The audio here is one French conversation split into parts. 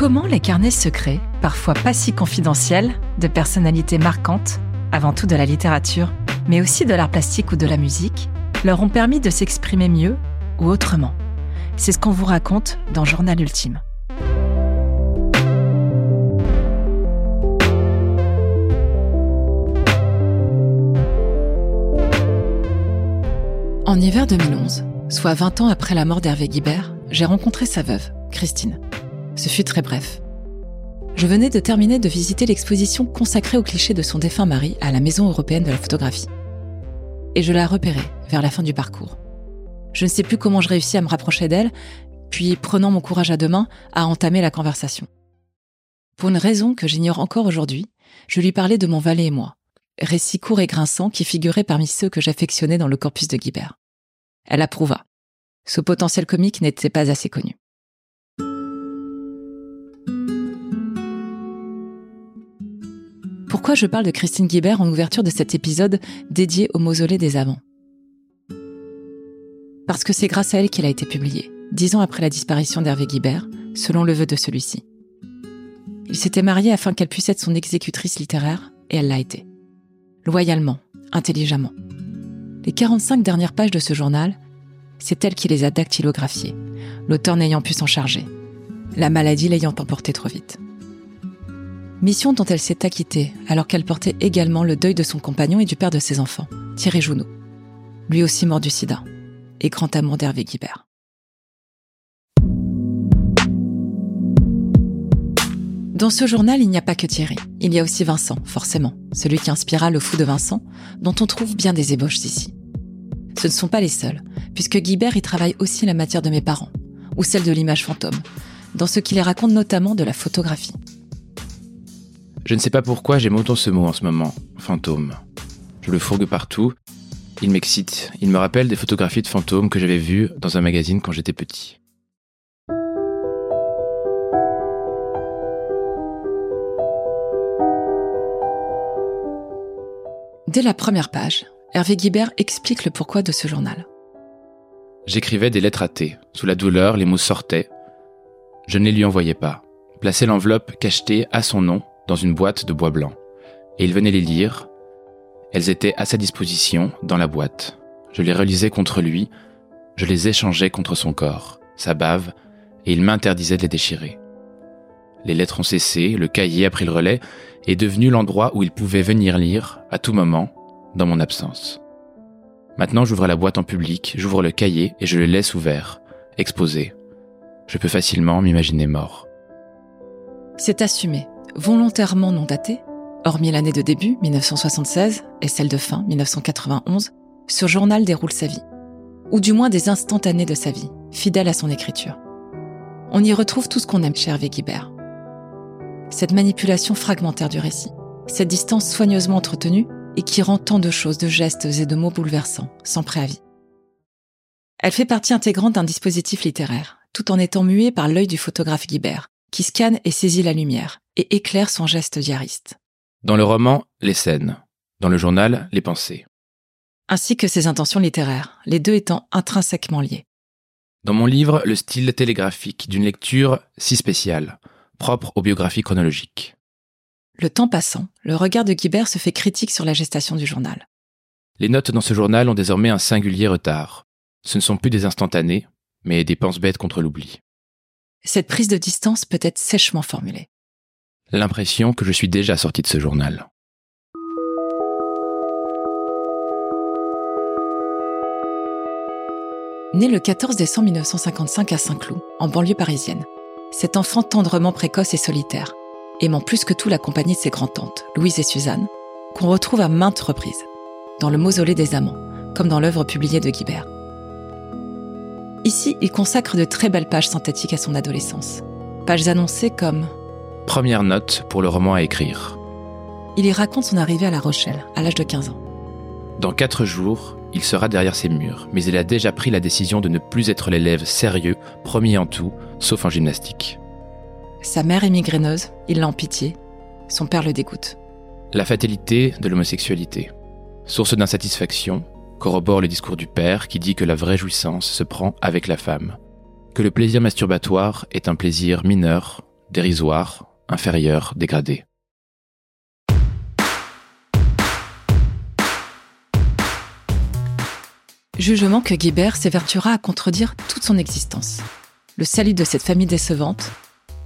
Comment les carnets secrets, parfois pas si confidentiels, de personnalités marquantes, avant tout de la littérature, mais aussi de l'art plastique ou de la musique, leur ont permis de s'exprimer mieux ou autrement? C'est ce qu'on vous raconte dans Journal Ultime. En hiver 2011, soit 20 ans après la mort d'Hervé Guibert, j'ai rencontré sa veuve, Christine. Ce fut très bref. Je venais de terminer de visiter l'exposition consacrée au cliché de son défunt mari à la Maison européenne de la photographie. Et je la repérais vers la fin du parcours. Je ne sais plus comment je réussis à me rapprocher d'elle, puis prenant mon courage à deux mains, à entamer la conversation. Pour une raison que j'ignore encore aujourd'hui, je lui parlais de mon valet et moi, récit court et grinçant qui figurait parmi ceux que j'affectionnais dans le corpus de Guibert. Elle approuva. Ce potentiel comique n'était pas assez connu. Pourquoi je parle de Christine Guibert en ouverture de cet épisode dédié au mausolée des Avants Parce que c'est grâce à elle qu'il a été publié, dix ans après la disparition d'Hervé Guibert, selon le vœu de celui-ci. Il s'était marié afin qu'elle puisse être son exécutrice littéraire, et elle l'a été. Loyalement, intelligemment. Les 45 dernières pages de ce journal, c'est elle qui les a dactylographiées, l'auteur n'ayant pu s'en charger, la maladie l'ayant emporté trop vite. Mission dont elle s'est acquittée alors qu'elle portait également le deuil de son compagnon et du père de ses enfants, Thierry Jounot, lui aussi mort du sida, et grand amour d'Hervé Guibert. Dans ce journal, il n'y a pas que Thierry. Il y a aussi Vincent, forcément, celui qui inspira le fou de Vincent, dont on trouve bien des ébauches ici. Ce ne sont pas les seuls, puisque Guibert y travaille aussi la matière de mes parents, ou celle de l'image fantôme, dans ce qui les raconte notamment de la photographie. Je ne sais pas pourquoi j'aime autant ce mot en ce moment, fantôme. Je le fourgue partout, il m'excite, il me rappelle des photographies de fantômes que j'avais vues dans un magazine quand j'étais petit. Dès la première page, Hervé Guibert explique le pourquoi de ce journal. J'écrivais des lettres à thé. Sous la douleur, les mots sortaient. Je ne les lui envoyais pas. Plaçais l'enveloppe cachetée à son nom dans une boîte de bois blanc. Et il venait les lire. Elles étaient à sa disposition dans la boîte. Je les relisais contre lui. Je les échangeais contre son corps, sa bave, et il m'interdisait de les déchirer. Les lettres ont cessé, le cahier a pris le relais, est devenu l'endroit où il pouvait venir lire, à tout moment, dans mon absence. Maintenant, j'ouvre la boîte en public, j'ouvre le cahier et je le laisse ouvert, exposé. Je peux facilement m'imaginer mort. C'est assumé, volontairement non daté, hormis l'année de début, 1976, et celle de fin, 1991, ce journal déroule sa vie. Ou du moins des instantanés de sa vie, fidèle à son écriture. On y retrouve tout ce qu'on aime chez Hervé Guibert cette manipulation fragmentaire du récit, cette distance soigneusement entretenue et qui rend tant de choses, de gestes et de mots bouleversants, sans préavis. Elle fait partie intégrante d'un dispositif littéraire, tout en étant muée par l'œil du photographe Guibert, qui scanne et saisit la lumière, et éclaire son geste diariste. Dans le roman, les scènes. Dans le journal, les pensées. Ainsi que ses intentions littéraires, les deux étant intrinsèquement liés. Dans mon livre, le style télégraphique d'une lecture si spéciale, propre aux biographies chronologiques. Le temps passant, le regard de Guibert se fait critique sur la gestation du journal. Les notes dans ce journal ont désormais un singulier retard. Ce ne sont plus des instantanés, mais des penses-bêtes contre l'oubli. Cette prise de distance peut être sèchement formulée. L'impression que je suis déjà sorti de ce journal. Né le 14 décembre 1955 à Saint-Cloud, en banlieue parisienne, cet enfant tendrement précoce et solitaire, aimant plus que tout la compagnie de ses grands-tantes, Louise et Suzanne, qu'on retrouve à maintes reprises, dans le mausolée des amants, comme dans l'œuvre publiée de Guibert. Ici, il consacre de très belles pages synthétiques à son adolescence. Pages annoncées comme Première note pour le roman à écrire. Il y raconte son arrivée à La Rochelle, à l'âge de 15 ans. Dans quatre jours, il sera derrière ses murs, mais il a déjà pris la décision de ne plus être l'élève sérieux, premier en tout, sauf en gymnastique. Sa mère est migraineuse, il l'a en pitié. Son père le dégoûte. La fatalité de l'homosexualité. Source d'insatisfaction, corrobore le discours du père qui dit que la vraie jouissance se prend avec la femme. Que le plaisir masturbatoire est un plaisir mineur dérisoire, inférieur, dégradé. Jugement que Guibert s'évertuera à contredire toute son existence. Le salut de cette famille décevante,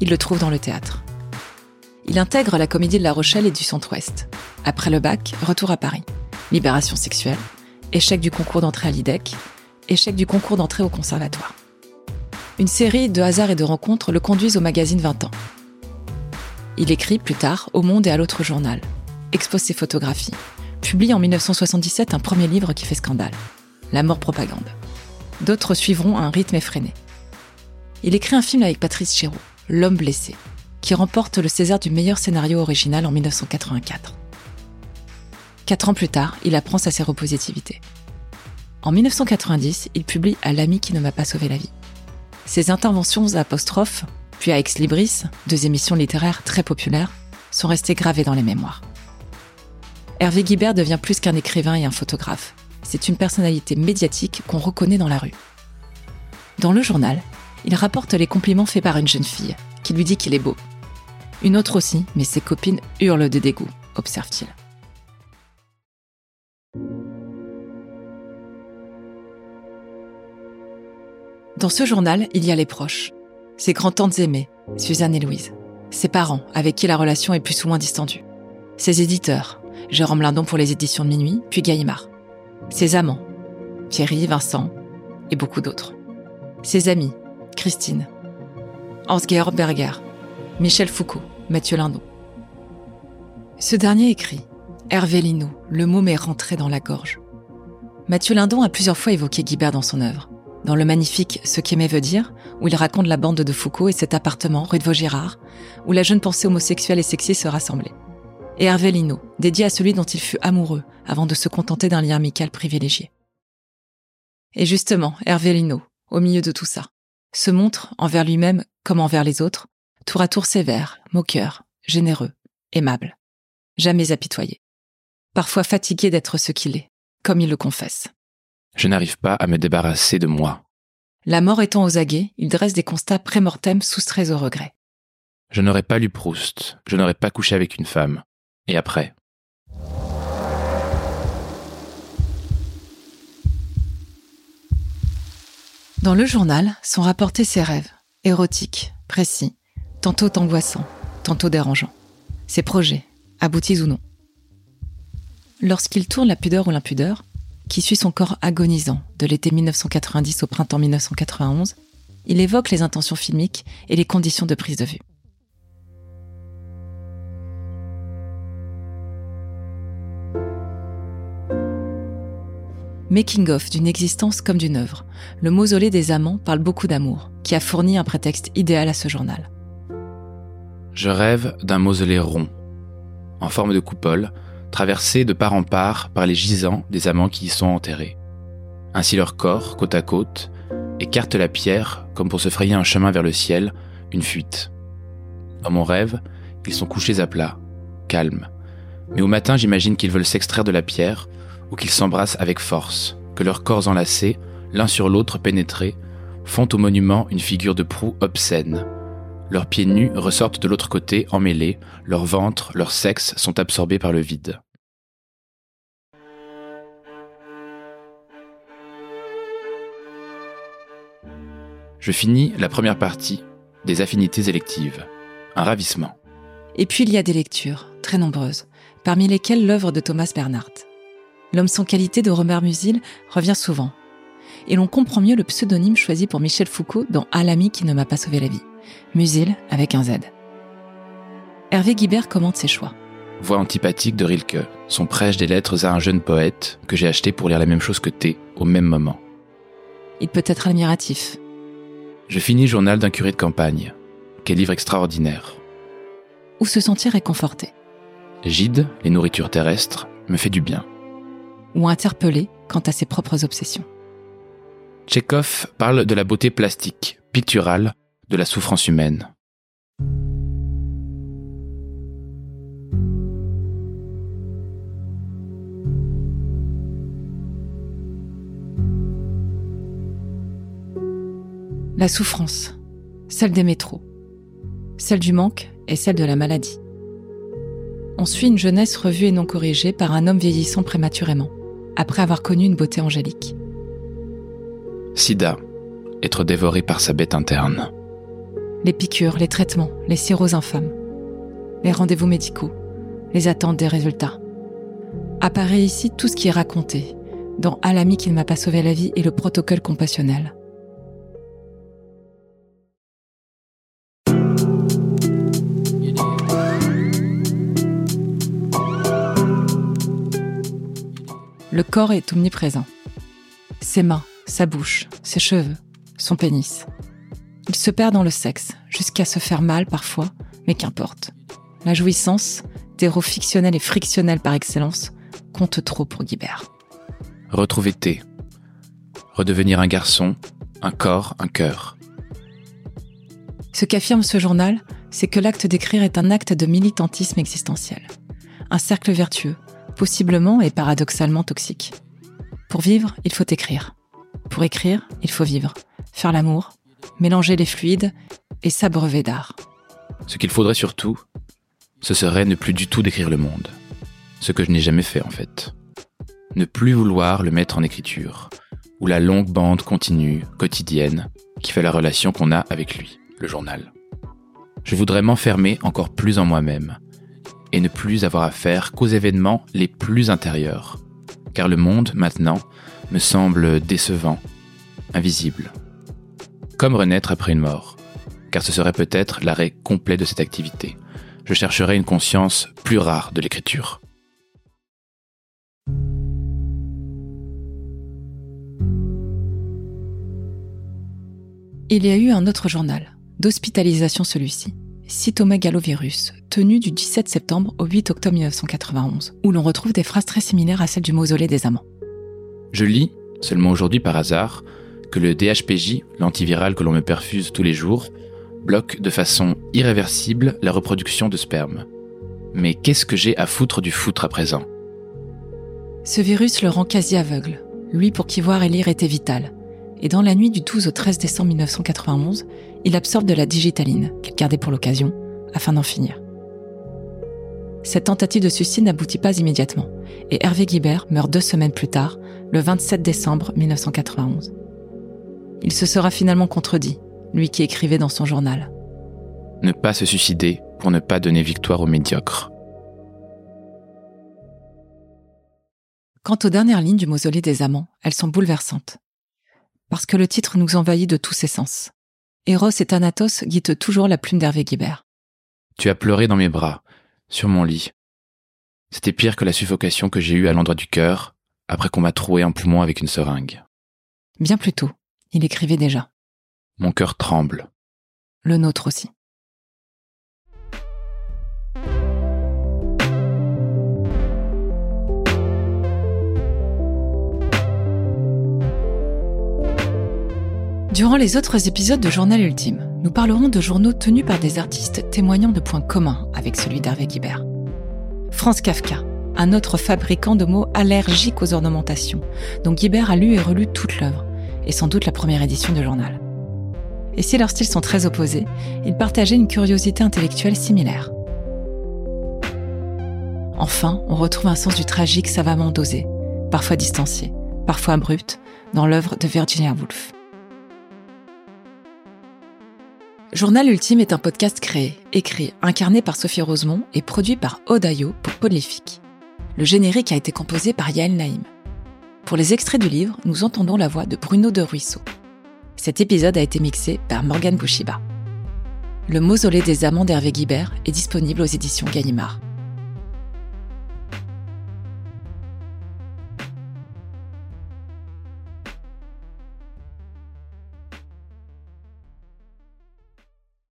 il le trouve dans le théâtre. Il intègre la comédie de La Rochelle et du Centre-Ouest. Après le bac, retour à Paris. Libération sexuelle, échec du concours d'entrée à l'IDEC, échec du concours d'entrée au conservatoire. Une série de hasards et de rencontres le conduisent au magazine 20 ans. Il écrit plus tard Au Monde et à l'autre journal, expose ses photographies, publie en 1977 un premier livre qui fait scandale, La mort propagande. D'autres suivront à un rythme effréné. Il écrit un film avec Patrice Chéreau, L'homme blessé, qui remporte le César du meilleur scénario original en 1984. Quatre ans plus tard, il apprend sa séropositivité. En 1990, il publie À l'ami qui ne m'a pas sauvé la vie. Ses interventions à apostrophe, puis à Ex Libris, deux émissions littéraires très populaires, sont restées gravées dans les mémoires. Hervé Guibert devient plus qu'un écrivain et un photographe. C'est une personnalité médiatique qu'on reconnaît dans la rue. Dans le journal, il rapporte les compliments faits par une jeune fille, qui lui dit qu'il est beau. Une autre aussi, mais ses copines hurlent de dégoût, observe-t-il. Dans ce journal, il y a les proches. Ses grands-tantes aimées, Suzanne et Louise. Ses parents, avec qui la relation est plus ou moins distendue. Ses éditeurs, Jérôme Lindon pour les éditions de minuit, puis Gaïmard. Ses amants, Thierry, Vincent et beaucoup d'autres. Ses amis, Christine, Hans-Georg Berger, Michel Foucault, Mathieu Lindon. Ce dernier écrit Hervé Lino, le mot m'est rentré dans la gorge. Mathieu Lindon a plusieurs fois évoqué Guibert dans son œuvre. Dans le magnifique Ce qu'aimer veut dire, où il raconte la bande de Foucault et cet appartement, rue de Vaugirard, où la jeune pensée homosexuelle et sexy se rassemblait. Et Hervé Lino, dédié à celui dont il fut amoureux avant de se contenter d'un lien amical privilégié. Et justement, Hervé Lino, au milieu de tout ça, se montre, envers lui-même comme envers les autres, tour à tour sévère, moqueur, généreux, aimable. Jamais apitoyé. Parfois fatigué d'être ce qu'il est, comme il le confesse. Je n'arrive pas à me débarrasser de moi. La mort étant aux aguets, il dresse des constats pré-mortem soustraits au regret. Je n'aurais pas lu Proust, je n'aurais pas couché avec une femme. Et après? Dans le journal sont rapportés ses rêves, érotiques, précis, tantôt angoissants, tantôt dérangeants. Ses projets, aboutis ou non. Lorsqu'il tourne La pudeur ou l'impudeur, qui suit son corps agonisant de l'été 1990 au printemps 1991, il évoque les intentions filmiques et les conditions de prise de vue. Making-of d'une existence comme d'une œuvre, le mausolée des amants parle beaucoup d'amour, qui a fourni un prétexte idéal à ce journal. Je rêve d'un mausolée rond, en forme de coupole, traversé de part en part par les gisants des amants qui y sont enterrés. Ainsi leur corps, côte à côte, écarte la pierre comme pour se frayer un chemin vers le ciel, une fuite. Dans mon rêve, ils sont couchés à plat, calmes. Mais au matin, j'imagine qu'ils veulent s'extraire de la pierre ou qu'ils s'embrassent avec force, que leurs corps enlacés, l'un sur l'autre pénétrés, font au monument une figure de proue obscène. Leurs pieds nus ressortent de l'autre côté emmêlés, leur ventre, leur sexe sont absorbés par le vide. Je finis la première partie des affinités électives. Un ravissement. Et puis il y a des lectures, très nombreuses, parmi lesquelles l'œuvre de Thomas Bernhardt. L'homme sans qualité de Robert Musil revient souvent. Et l'on comprend mieux le pseudonyme choisi pour Michel Foucault dans À l'ami qui ne m'a pas sauvé la vie. Musil avec un Z. Hervé Guibert commente ses choix. Voix antipathique de Rilke, son prêche des lettres à un jeune poète que j'ai acheté pour lire la même chose que T au même moment. Il peut être admiratif. Je finis Journal d'un curé de campagne. Quel livre extraordinaire. Ou se sentir réconforté. Gide, les nourritures terrestres, me fait du bien ou interpellé quant à ses propres obsessions. Tchekhov parle de la beauté plastique, picturale, de la souffrance humaine. La souffrance, celle des métros. celle du manque et celle de la maladie. On suit une jeunesse revue et non corrigée par un homme vieillissant prématurément, après avoir connu une beauté angélique. Sida, être dévoré par sa bête interne. Les piqûres, les traitements, les siros infâmes, les rendez-vous médicaux, les attentes des résultats. Apparaît ici tout ce qui est raconté, dans À l'ami qui ne m'a pas sauvé la vie et le protocole compassionnel. Le corps est omniprésent. Ses mains, sa bouche, ses cheveux, son pénis. Il se perd dans le sexe, jusqu'à se faire mal parfois, mais qu'importe. La jouissance, terreau fictionnel et frictionnel par excellence, compte trop pour Guibert. Retrouver T. Redevenir un garçon, un corps, un cœur. Ce qu'affirme ce journal, c'est que l'acte d'écrire est un acte de militantisme existentiel. Un cercle vertueux, possiblement et paradoxalement toxique. Pour vivre, il faut écrire. Pour écrire, il faut vivre, faire l'amour, mélanger les fluides et s'abreuver d'art. Ce qu'il faudrait surtout, ce serait ne plus du tout décrire le monde. Ce que je n'ai jamais fait en fait. Ne plus vouloir le mettre en écriture, ou la longue bande continue, quotidienne, qui fait la relation qu'on a avec lui, le journal. Je voudrais m'enfermer encore plus en moi-même, et ne plus avoir affaire qu'aux événements les plus intérieurs. Car le monde, maintenant, me semble décevant, invisible. Comme renaître après une mort, car ce serait peut-être l'arrêt complet de cette activité. Je chercherai une conscience plus rare de l'écriture. Il y a eu un autre journal, d'hospitalisation celui-ci, cytomégalovirus, tenu du 17 septembre au 8 octobre 1991, où l'on retrouve des phrases très similaires à celles du mausolée des amants. Je lis, seulement aujourd'hui par hasard, que le DHPJ, l'antiviral que l'on me perfuse tous les jours, bloque de façon irréversible la reproduction de sperme. Mais qu'est-ce que j'ai à foutre du foutre à présent? Ce virus le rend quasi aveugle, lui pour qui voir et lire était vital. Et dans la nuit du 12 au 13 décembre 1991, il absorbe de la digitaline, qu'il gardait pour l'occasion, afin d'en finir. Cette tentative de suicide n'aboutit pas immédiatement, et Hervé Guibert meurt deux semaines plus tard, le 27 décembre 1991. Il se sera finalement contredit, lui qui écrivait dans son journal. Ne pas se suicider pour ne pas donner victoire aux médiocres. Quant aux dernières lignes du mausolée des amants, elles sont bouleversantes. Parce que le titre nous envahit de tous ses sens. Eros et Thanatos guident toujours la plume d'Hervé Guibert. Tu as pleuré dans mes bras, sur mon lit. C'était pire que la suffocation que j'ai eue à l'endroit du cœur, après qu'on m'a troué un poumon avec une seringue. Bien plus tôt, il écrivait déjà. Mon cœur tremble. Le nôtre aussi. Durant les autres épisodes de Journal Ultime, nous parlerons de journaux tenus par des artistes témoignant de points communs avec celui d'Hervé Guibert. Franz Kafka, un autre fabricant de mots allergiques aux ornementations, dont Guibert a lu et relu toute l'œuvre, et sans doute la première édition du journal. Et si leurs styles sont très opposés, ils partageaient une curiosité intellectuelle similaire. Enfin, on retrouve un sens du tragique savamment dosé, parfois distancié, parfois abrupt, dans l'œuvre de Virginia Woolf. Journal Ultime est un podcast créé, écrit, incarné par Sophie Rosemont et produit par Odayo pour Polyfique. Le générique a été composé par Yael Naïm. Pour les extraits du livre, nous entendons la voix de Bruno de Ruisseau. Cet épisode a été mixé par Morgane Bouchiba. Le mausolée des amants d'Hervé Guibert est disponible aux éditions Gallimard.